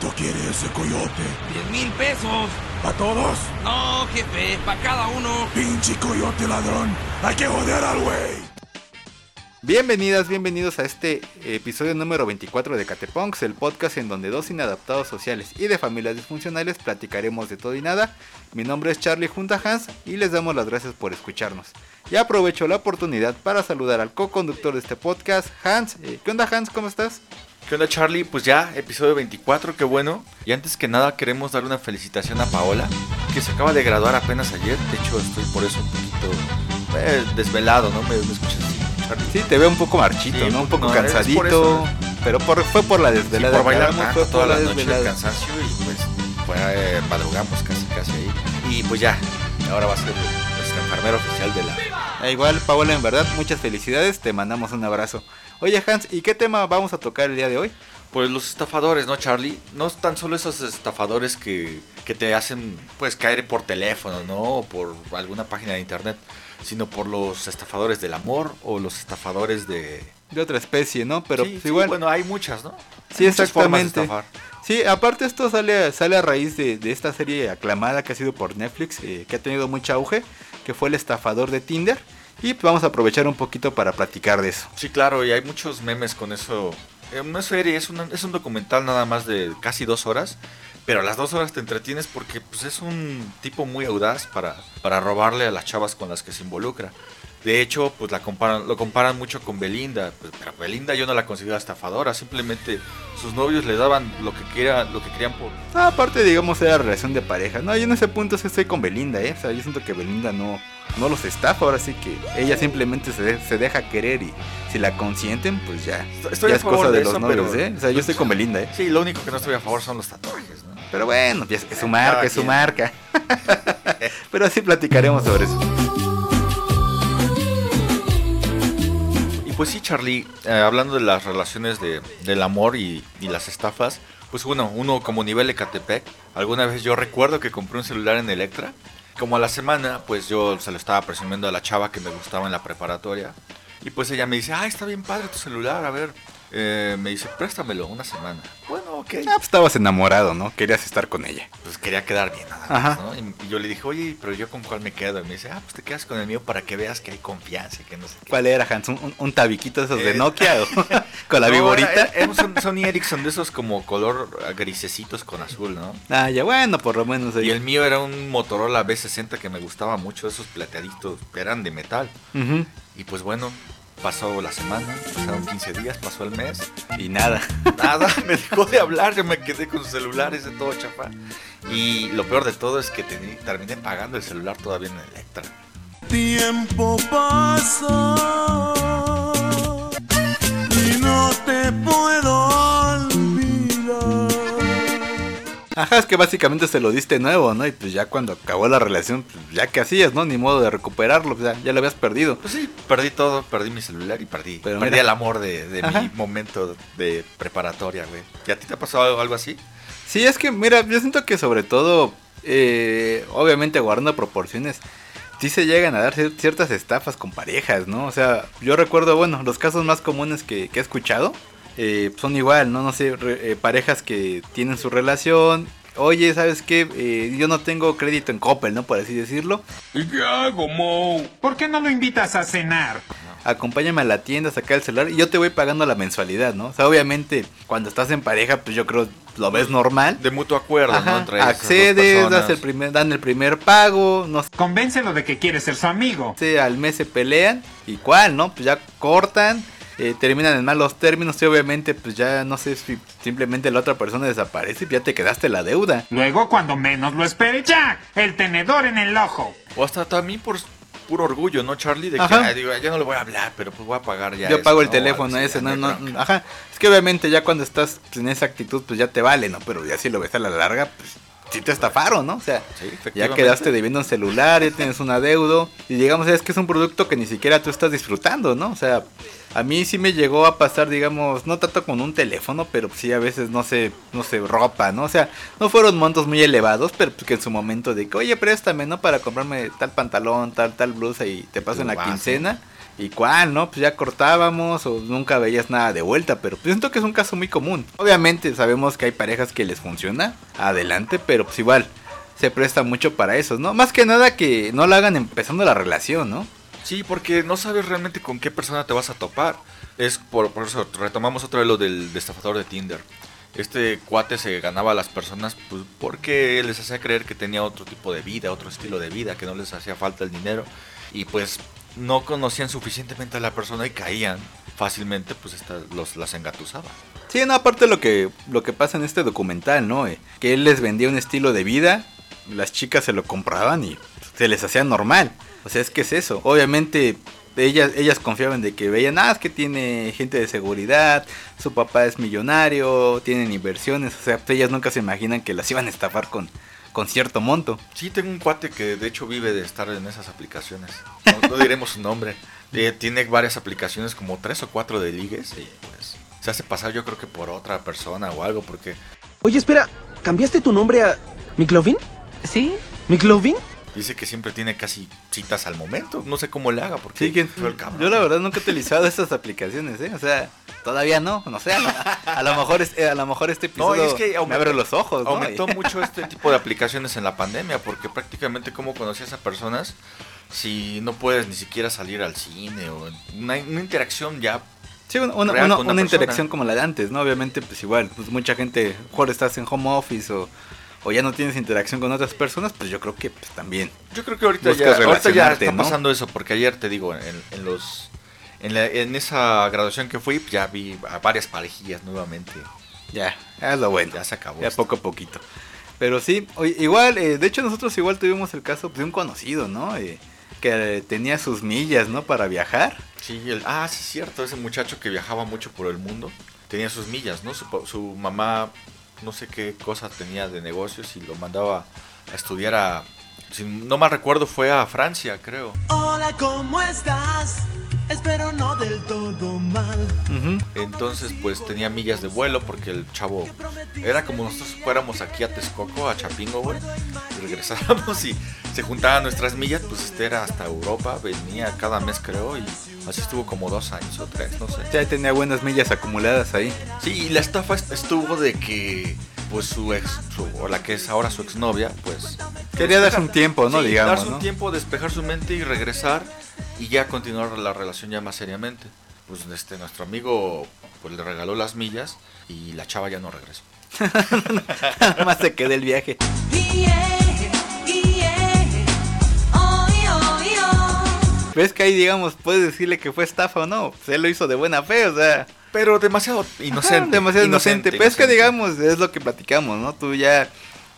¿Cuánto quiere ese coyote? ¡Diez mil pesos! ¿A todos? No, jefe, para cada uno. Pinche coyote ladrón. Hay que joder al güey. Bienvenidas, bienvenidos a este episodio número 24 de Catepunks, el podcast en donde dos inadaptados sociales y de familias disfuncionales platicaremos de todo y nada. Mi nombre es Charlie junta Hans y les damos las gracias por escucharnos. Y aprovecho la oportunidad para saludar al co-conductor de este podcast, Hans. Eh, ¿Qué onda Hans? ¿Cómo estás? ¿Qué onda Charlie? Pues ya, episodio 24, qué bueno. Y antes que nada queremos dar una felicitación a Paola, que se acaba de graduar apenas ayer. De hecho, estoy por eso un poquito eh, desvelado, ¿no? ¿Me, me escuchas así, Charlie? Sí, te veo un poco marchito, Sí, ¿no? Un poco no, es por cansadito. Pero por- fue por la Sí, desvelada. por bailar Aclaramos, tanto toda por la noche el cansancio y pues fue, eh, madrugamos casi casi ahí. Y pues ya, ahora va a ser nuestra enfermera oficial de la... Eh, igual, Paola, en verdad, muchas felicidades. Te mandamos un abrazo. Oye, Hans, ¿y qué tema vamos a tocar el día de hoy? Pues los estafadores, ¿no, Charlie? No tan solo esos estafadores que, que te hacen pues caer por teléfono, ¿no? O por alguna página de internet, sino por los estafadores del amor o los estafadores de... De otra especie, ¿no? Pero Sí, pues, sí, igual. bueno, hay muchas, ¿no? Sí, Hay muchas formas de exactamente. Sí, aparte esto sale, sale a raíz de, de esta serie aclamada que ha sido por Netflix, eh, que ha tenido mucho auge, que fue el estafador de Tinder. Y pues, vamos a aprovechar un poquito para platicar de eso. Sí, claro, y hay muchos memes con eso. Eh, No serie, es, una- es un documental nada más de casi dos horas. Pero a las dos horas te entretienes porque pues, es un tipo muy audaz para, para robarle a las chavas con las que se involucra. De hecho, pues la comparan, lo comparan mucho con Belinda. pues, pero Belinda yo no la considero estafadora. Simplemente sus novios le daban lo que, quiera, lo que querían por... Ah, aparte, digamos, era relación de pareja. No, yo en ese punto sí estoy con Belinda, ¿eh? O sea, yo siento que Belinda no, no los estafa, ahora sí que ella simplemente se, de- se deja querer y si la consienten, pues ya. Estoy ya a es favor cosa de, de los eso, novios, pero- ¿eh? O sea, yo estoy con Belinda, ¿eh? Sí, lo único que no estoy a favor son los tatuajes, ¿no? Pero bueno, es, es su marca, es su marca. Pero así platicaremos sobre eso. Pues sí, Charlie, eh, hablando de las relaciones de, del amor y, las estafas, pues bueno, uno como nivel Ecatepec, alguna vez yo recuerdo que compré un celular en Electra, como a la semana, pues yo se lo estaba presumiendo a la chava que me gustaba en la preparatoria, y pues ella me dice, ah, está bien padre tu celular, a ver, Eh, me dice, préstamelo una semana. Ok. Ah, pues estabas enamorado, ¿no? Querías estar con ella. Pues quería quedar bien nada Ajá. más, ¿no? Y, yo le dije, oye, pero yo con cuál me quedo, y me dice, ah, pues te quedas con el mío para que veas que hay confianza y que no sé qué. ¿Cuál era, Hans? ¿Un, tabiquito de esos de Eh, Nokia o con la No, viborita? era- era un Son- Sony Ericsson de esos como color grisecitos con azul, ¿no? Ah, ya bueno, por lo menos ahí. Y el mío era un Motorola B60 que me gustaba mucho, esos plateaditos, eran de metal. Ujú. Y pues bueno, pasó la semana, pasaron 15 días, pasó el mes. Y nada. Nada, me dejó de hablar, yo me quedé con su celular ese todo chafa. Y lo peor de todo es que terminé pagando el celular todavía en Electra. Tiempo pasa y no te puedo Ajá, es que básicamente se lo diste nuevo, ¿no? Y pues ya cuando acabó la relación, pues ya que hacías, ¿no? Ni modo de recuperarlo, pues ya, ya lo habías perdido. Pues sí, perdí todo, perdí mi celular y perdí, Pero perdí mira. el amor de, mi momento de preparatoria, güey. ¿Y a ti te ha pasado algo, algo así? Sí, es que, mira, yo siento que sobre todo, eh, obviamente guardando proporciones, sí se llegan a dar cier- ciertas estafas con parejas, ¿no? O sea, yo recuerdo, bueno, los casos más comunes que, que he escuchado eh, son igual, ¿no? No sé, re- eh, parejas que tienen su relación. Oye, ¿sabes qué? Eh, yo no tengo crédito en Coppel, ¿no? Por así decirlo. ¿Y qué hago, Mo? ¿Por qué no lo invitas a cenar? acompáñame a la tienda a sacar el celular y yo te voy pagando la mensualidad, ¿no? O sea, obviamente, cuando estás en pareja, pues yo creo lo ves normal. De mutuo acuerdo, ¿no? Entre accedes, das el primer, dan el primer pago, no Convéncelo de que quieres ser su amigo. sé, al mes se pelean, y cuál, ¿no? Pues ya cortan, eh, terminan en malos términos y obviamente pues ya no sé si simplemente la otra persona desaparece y ya te quedaste la deuda. Luego, cuando menos lo espere, ¡ya! El tenedor en el ojo. O hasta también por puro orgullo, ¿no, Charlie? De que, Ajá. ay, digo, ya no le voy a hablar, pero pues voy a pagar ya. yo eso, pago el ¿no? teléfono ese, no, no, bronca. ajá. Es que obviamente ya cuando estás en esa actitud pues ya te vale, ¿no? Pero ya si lo ves a la larga, pues sí te estafaron, ¿no? O sea, Sí, ya quedaste debiendo un celular, ya tienes un adeudo y digamos es que es un producto que ni siquiera tú estás disfrutando, ¿no? O sea, a mí sí me llegó a pasar, digamos, no tanto con un teléfono, pero sí a veces no sé, no sé, ropa, ¿no? O sea, no fueron montos muy elevados, pero que en su momento de que, oye, préstame, ¿no? Para comprarme tal pantalón, tal, tal blusa y te paso en la vas, quincena. ¿Y cuál, no? Pues ya cortábamos o nunca veías nada de vuelta, pero pues siento que es un caso muy común. Obviamente sabemos que hay parejas que les funciona, adelante, pero pues igual se presta mucho para eso, ¿no? Más que nada que no la hagan empezando la relación, ¿no? Sí, porque no sabes realmente con qué persona te vas a topar. Es por, por eso retomamos otra vez lo del estafador de Tinder. Este cuate se ganaba a las personas pues, porque les hacía creer que tenía otro tipo de vida, otro estilo de vida, que no les hacía falta el dinero. Y pues no conocían suficientemente a la persona y caían fácilmente, pues esta- los, las engatusaba. Sí, no, aparte lo que, lo que pasa en este documental, ¿no? Eh, que él les vendía un estilo de vida, las chicas se lo compraban y se les hacía normal. O sea, es que es eso. Obviamente ellas, ellas confiaban de que veían, ah, es que tiene gente de seguridad, su papá es millonario, tienen inversiones. O sea, ellas nunca se imaginan que las iban a estafar con, con cierto monto. Sí, tengo un cuate que de hecho vive de estar en esas aplicaciones. No, no diremos su nombre. Eh, tiene varias aplicaciones, como tres o cuatro de ligues. Y pues se hace pasar yo creo que por otra persona o algo, porque Oye, espera, ¿cambiaste tu nombre a Miklovin? ¿Sí? ¿Miklovin? dice que siempre tiene casi citas al momento. No sé cómo le haga, porque Sí, que, fue el cabrón. yo la verdad nunca he utilizado estas aplicaciones, ¿eh? O sea, todavía no, no sé, a lo, a lo mejor, es- a lo mejor este No, episodio es que me aumentó- abre los ojos, ¿no? Aumentó mucho este tipo de aplicaciones en la pandemia, porque prácticamente cómo conocías a personas si no puedes ni siquiera salir al cine o una, una interacción ya Sí, una, una- interacción como la de antes, ¿no? Obviamente, pues igual, pues mucha gente, mejor estás en home office o, o ya no tienes interacción con otras personas, pues yo creo que pues también. Yo creo que ahorita ya, ahorita ya está ¿no? pasando eso, porque ayer te digo, en, en los en, la- en esa graduación que fui, pues, ya vi a varias parejillas nuevamente. Ya, es lo bueno. Ya se acabó. Ya esto. poco a poquito. Pero sí, igual, eh, de hecho nosotros igual tuvimos el caso de un conocido, ¿no? Eh, que tenía sus millas, ¿no? Para viajar. Sí, el- ah, sí, es cierto, ese muchacho que viajaba mucho por el mundo tenía sus millas, ¿no? Su, su mamá, no sé qué cosa tenía de negocios y lo mandaba a estudiar a, si no mal recuerdo, fue a Francia, creo. Hola, ¿cómo estás? Espero no del todo mal. Entonces, pues tenía millas de vuelo porque el chavo era como nosotros fuéramos aquí a Texcoco, a Chapingo, güey, y regresáramos y se juntaban nuestras millas, pues este era hasta Europa, venía cada mes, creo, y así estuvo como dos años o tres, no sé. Ya tenía buenas millas acumuladas ahí. Sí, y la estafa est- estuvo de que pues su ex, su- o la que es ahora su exnovia, pues Quería darse un tiempo, ¿no? sí, Digamos, darse un ¿no? tiempo, despejar su mente y regresar y ya continuar la relación ya más seriamente. Pues este nuestro amigo pues le regaló las millas y la chava ya no regresó. Nada más se quedó el viaje. ¿Ves que ahí, digamos, puedes decirle que fue estafa o no? Pues él lo hizo de buena fe, o sea. Pero demasiado inocente. Ajá, demasiado inocente. Pero es que, digamos, es lo que platicamos, ¿no? Tú ya,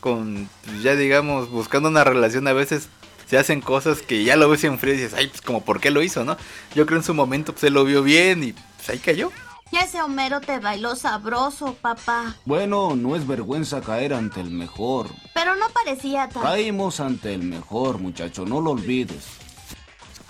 con, pues, ya digamos, buscando una relación a veces se hacen cosas que ya lo ves en frío y dices, ay, pues como, ¿por qué lo hizo, no? Yo creo en su momento, pues él lo vio bien y pues ahí cayó. Ya ese Homero te bailó sabroso, papá. Bueno, no es vergüenza caer ante el mejor. Pero no parecía tan... Caímos ante el mejor, muchacho, no lo olvides.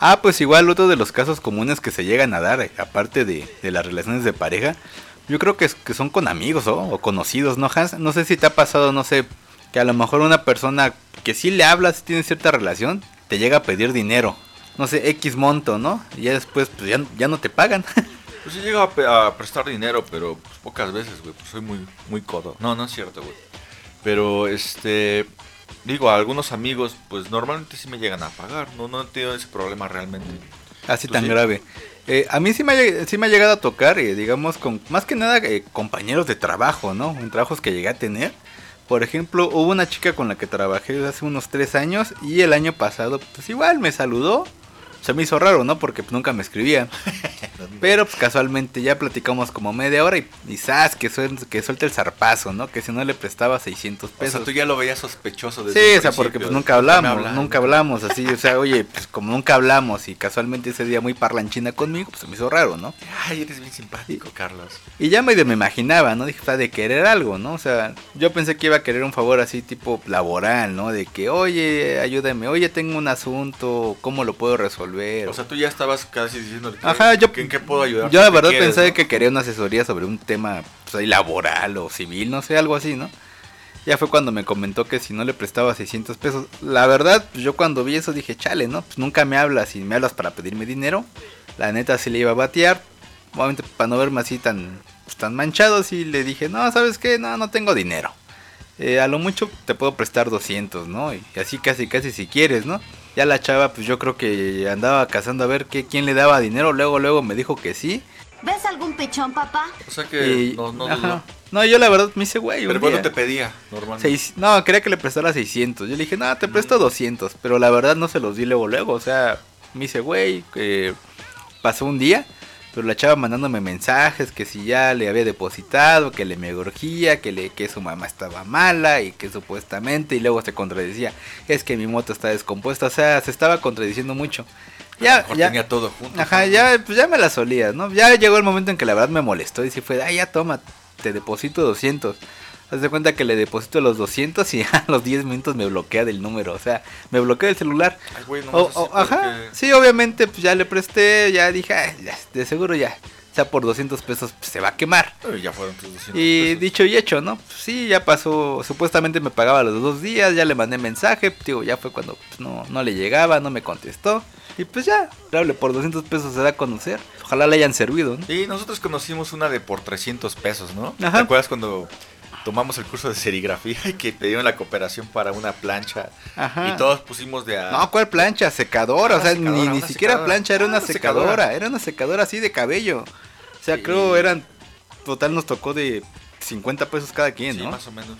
Ah, pues igual otro de los casos comunes que se llegan a dar, eh, aparte de, de las relaciones de pareja, yo creo que, es- que son con amigos ¿o? o conocidos, ¿no, Hans? No sé si te ha pasado, no sé, que a lo mejor una persona que sí le hablas, sí tiene cierta relación, te llega a pedir dinero, no sé, X monto, ¿no? Y ya después, pues ya, ya no te pagan. Pues sí llega a, a prestar dinero, pero pues, pocas veces, güey. Pues soy muy, muy codo. No, no es cierto, güey. Pero, este... Digo, a algunos amigos, pues normalmente sí me llegan a pagar. No, no he tenido ese problema realmente. Así ¿Tú tan sí? grave. Eh, a mí sí me, ha, sí me ha llegado a tocar, eh, digamos, con más que nada eh, compañeros de trabajo, ¿no? En trabajos que llegué a tener. Por ejemplo, hubo una chica con la que trabajé hace unos tres años y el año pasado, pues igual me saludó. Se me hizo raro, ¿no? Porque nunca me escribían. Pero pues casualmente ya platicamos como media hora y, y ¡zas! que, suel- que suelte el zarpazo, ¿no? Que si no le prestaba 600 O pesos. sea, tú ya lo veías sospechoso desde Sí, o sea, porque pues nunca hablamos, hablan. nunca hablamos así, o sea, oye, pues como nunca hablamos y casualmente ese día muy parlanchina conmigo, pues se me hizo raro, ¿no? Ay, eres bien simpático, Carlos. Y ya medio me imaginaba, ¿no? Dije, está de querer algo, ¿no? O sea, yo pensé que iba a querer un favor así tipo laboral, ¿no? De que, oye, ayúdame, oye, tengo un asunto, ¿cómo lo puedo resolver? O sea, tú ya estabas casi diciendo que, Ajá, yo, en qué puedo ayudar. yo la verdad pensé que quería una asesoría sobre un tema pues, laboral o civil, no sé, algo así, ¿no? Ya fue cuando me comentó que si no le prestaba 600 pesos. La verdad, pues yo cuando vi eso dije, chale, ¿no? Pues nunca me hablas y me hablas para pedirme dinero. La neta sí le iba a batear. Obviamente para no verme así tan, pues, tan manchado, sí le dije, no, ¿sabes qué? No, no tengo dinero. Eh, a lo mucho te puedo prestar 200, ¿no? Y así casi, casi si quieres, ¿no? Ya la chava, pues yo creo que andaba cazando a ver qué, quién le daba dinero. Luego, luego me dijo que sí. ¿Ves algún pechón, papá? O sea que Y- no, no dudó. No, yo la verdad me hice güey. Pero ¿cuánto te pedía normalmente? Seis- no, quería que le prestara 600. Yo le dije, no, te presto 200. Pero la verdad no se los di luego, luego. O sea, me hice güey. Que pasó un día. Pero la chava mandándome mensajes que si ya le había depositado, que le me urgía, que, le, que su mamá estaba mala y que supuestamente. Y luego se contradecía. Es que mi moto está descompuesta. O sea, se estaba contradiciendo mucho. Ya, mejor ya, tenía todo junto. Ajá, ya, pues ya me la solías, ¿no? Ya llegó el momento en que la verdad me molestó y sí fue, ay, ya toma, te deposito 200. Haz de cuenta que le deposito los 200 y a los 10 minutos me bloquea del número, o sea, me bloquea el celular. Ay, güey, no O- o- ajá, porque- sí, obviamente, pues ya le presté, ya dije, "Ay, ya, de seguro ya, o sea, por 200 pesos pues, se va a quemar. Ay, ya fueron tus 200 Y pesos. dicho y hecho, ¿no? Pues sí, ya pasó, supuestamente me pagaba los dos días, ya le mandé mensaje, digo, ya fue cuando pues, no, no le llegaba, no me contestó. Y pues ya, por 200 pesos se da a conocer. Ojalá le hayan servido, ¿no? Y nosotros conocimos una de por 300 pesos, ¿no? Ajá. ¿Te acuerdas cuando tomamos el curso de serigrafía y que pidieron la cooperación para una plancha? Ajá. Y todos pusimos de a... No, ¿cuál plancha? Secadora, o sea, secadora, ni, ni siquiera secadora. plancha, era Ah, una secadora. secadora. era una secadora así de cabello. O sea, Sí. creo eran, total nos tocó de 50 pesos cada quien, Sí, ¿no? más o menos.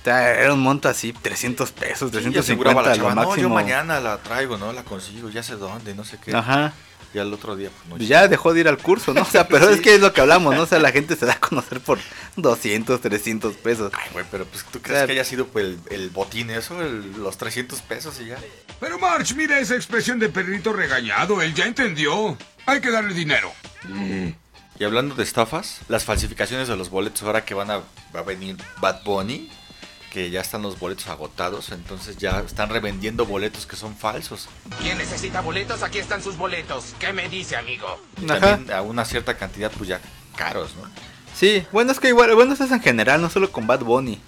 O sea, era un monto así, 300 pesos, Sí, y aseguraba 350 la lo chava, no, yo máximo. mañana la traigo, ¿no? La consigo, ya sé dónde, no sé qué. Ajá. Y al otro día, pues no. Ya dejó de ir al curso, ¿no? O sea, pero Sí. es que es lo que hablamos, ¿no? O sea, la gente se da a conocer por 200, 300 pesos. Ay, güey, pero pues tú crees Claro. que haya sido pues, el, el botín eso, el- los 300 pesos y ya. Pero March, mira esa expresión de perrito regañado. Él ya entendió. Hay que darle dinero. Y hablando de estafas, las falsificaciones de los boletos, ahora que van a, va a venir Bad Bunny, que ya están los boletos agotados, entonces ya están revendiendo boletos que son falsos. ¿Quién necesita boletos? Aquí están sus boletos. ¿Qué me dice, amigo? Y Ajá. también a una cierta cantidad, pues ya caros, ¿no? Sí, bueno, es que igual, bueno, eso es en general, no solo con Bad Bunny.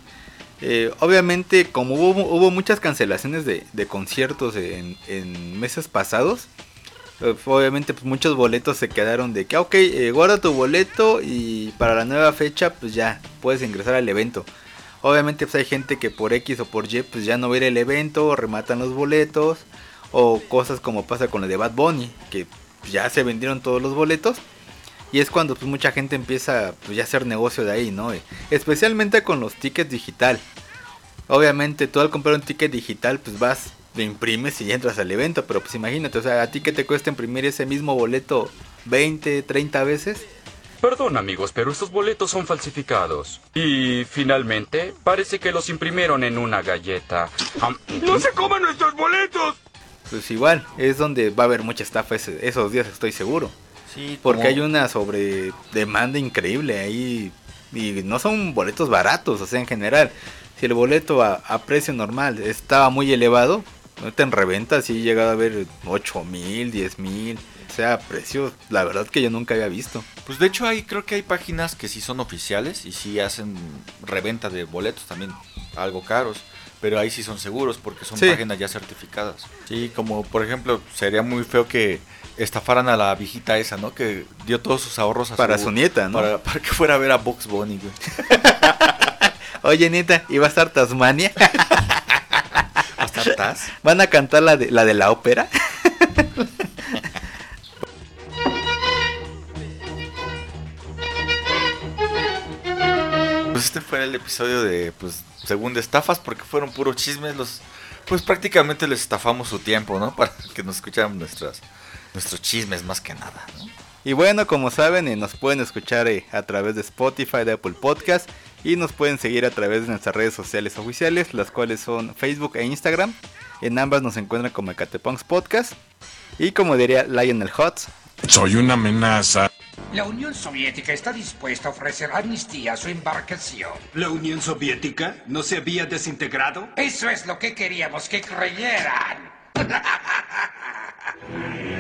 Eh, obviamente, como hubo, hubo muchas cancelaciones de, de conciertos en, en meses pasados, eh, obviamente pues muchos boletos se quedaron de que, ah, ok, eh, guarda tu boleto y para la nueva fecha pues ya puedes ingresar al evento. Obviamente pues hay gente que por X o por Y pues ya no va al evento, rematan los boletos o cosas como pasa con lo de Bad Bunny, que ya se vendieron todos los boletos. Y es cuando pues mucha gente empieza pues, ya a hacer negocio de ahí, ¿no? Eh, Especialmente con los tickets digital. Obviamente tú al comprar un ticket digital pues vas, lo imprimes y entras al evento. Pero pues imagínate, o sea, a ti que te cuesta imprimir ese mismo boleto 20, 30 veces. Perdón amigos, pero estos boletos son falsificados. Y finalmente, parece que los imprimieron en una galleta. ¡No se coman nuestros boletos! Pues igual, es donde va a haber mucha estafa ese- esos días, estoy seguro. Sí, Porque como- hay una sobre demanda increíble ahí. Y no son boletos baratos, o sea, en general. Si el boleto a, a precio normal estaba muy elevado, ahorita en reventa sí he llegado a ver 8 mil, 10 mil. O sea, precios, la verdad que yo nunca había visto. Pues de hecho hay, creo que hay páginas que sí son oficiales y sí hacen reventa de boletos también, algo caros. Pero ahí sí son seguros porque son Sí. páginas ya certificadas. Sí, como por ejemplo, sería muy feo que estafaran a la viejita esa, ¿no? Que dio todos sus ahorros a Para su nieta, ¿no? Para, para que fuera a ver a Box Bunny, güey. Oye, neta, ¿iba a estar Tasmania? ¿Van a cantar la de la, de la ópera? Pues este fue el episodio de, pues, según de estafas, porque fueron puros chismes. Los, pues prácticamente les estafamos su tiempo, ¿no? Para que nos escucharan nuestras, nuestros chismes más que nada, ¿no? Y bueno, como saben, eh, nos pueden escuchar eh, a través de Spotify, de Apple Podcast y nos pueden seguir a través de nuestras redes sociales oficiales, las cuales son Facebook e Instagram. En ambas nos encuentran como Ecatepunks Podcast y como diría Lionel Hutz, Soy una amenaza. La Unión Soviética está dispuesta a ofrecer amnistía a su embarcación. ¿La Unión Soviética no se había desintegrado? Eso es lo que queríamos que creyeran.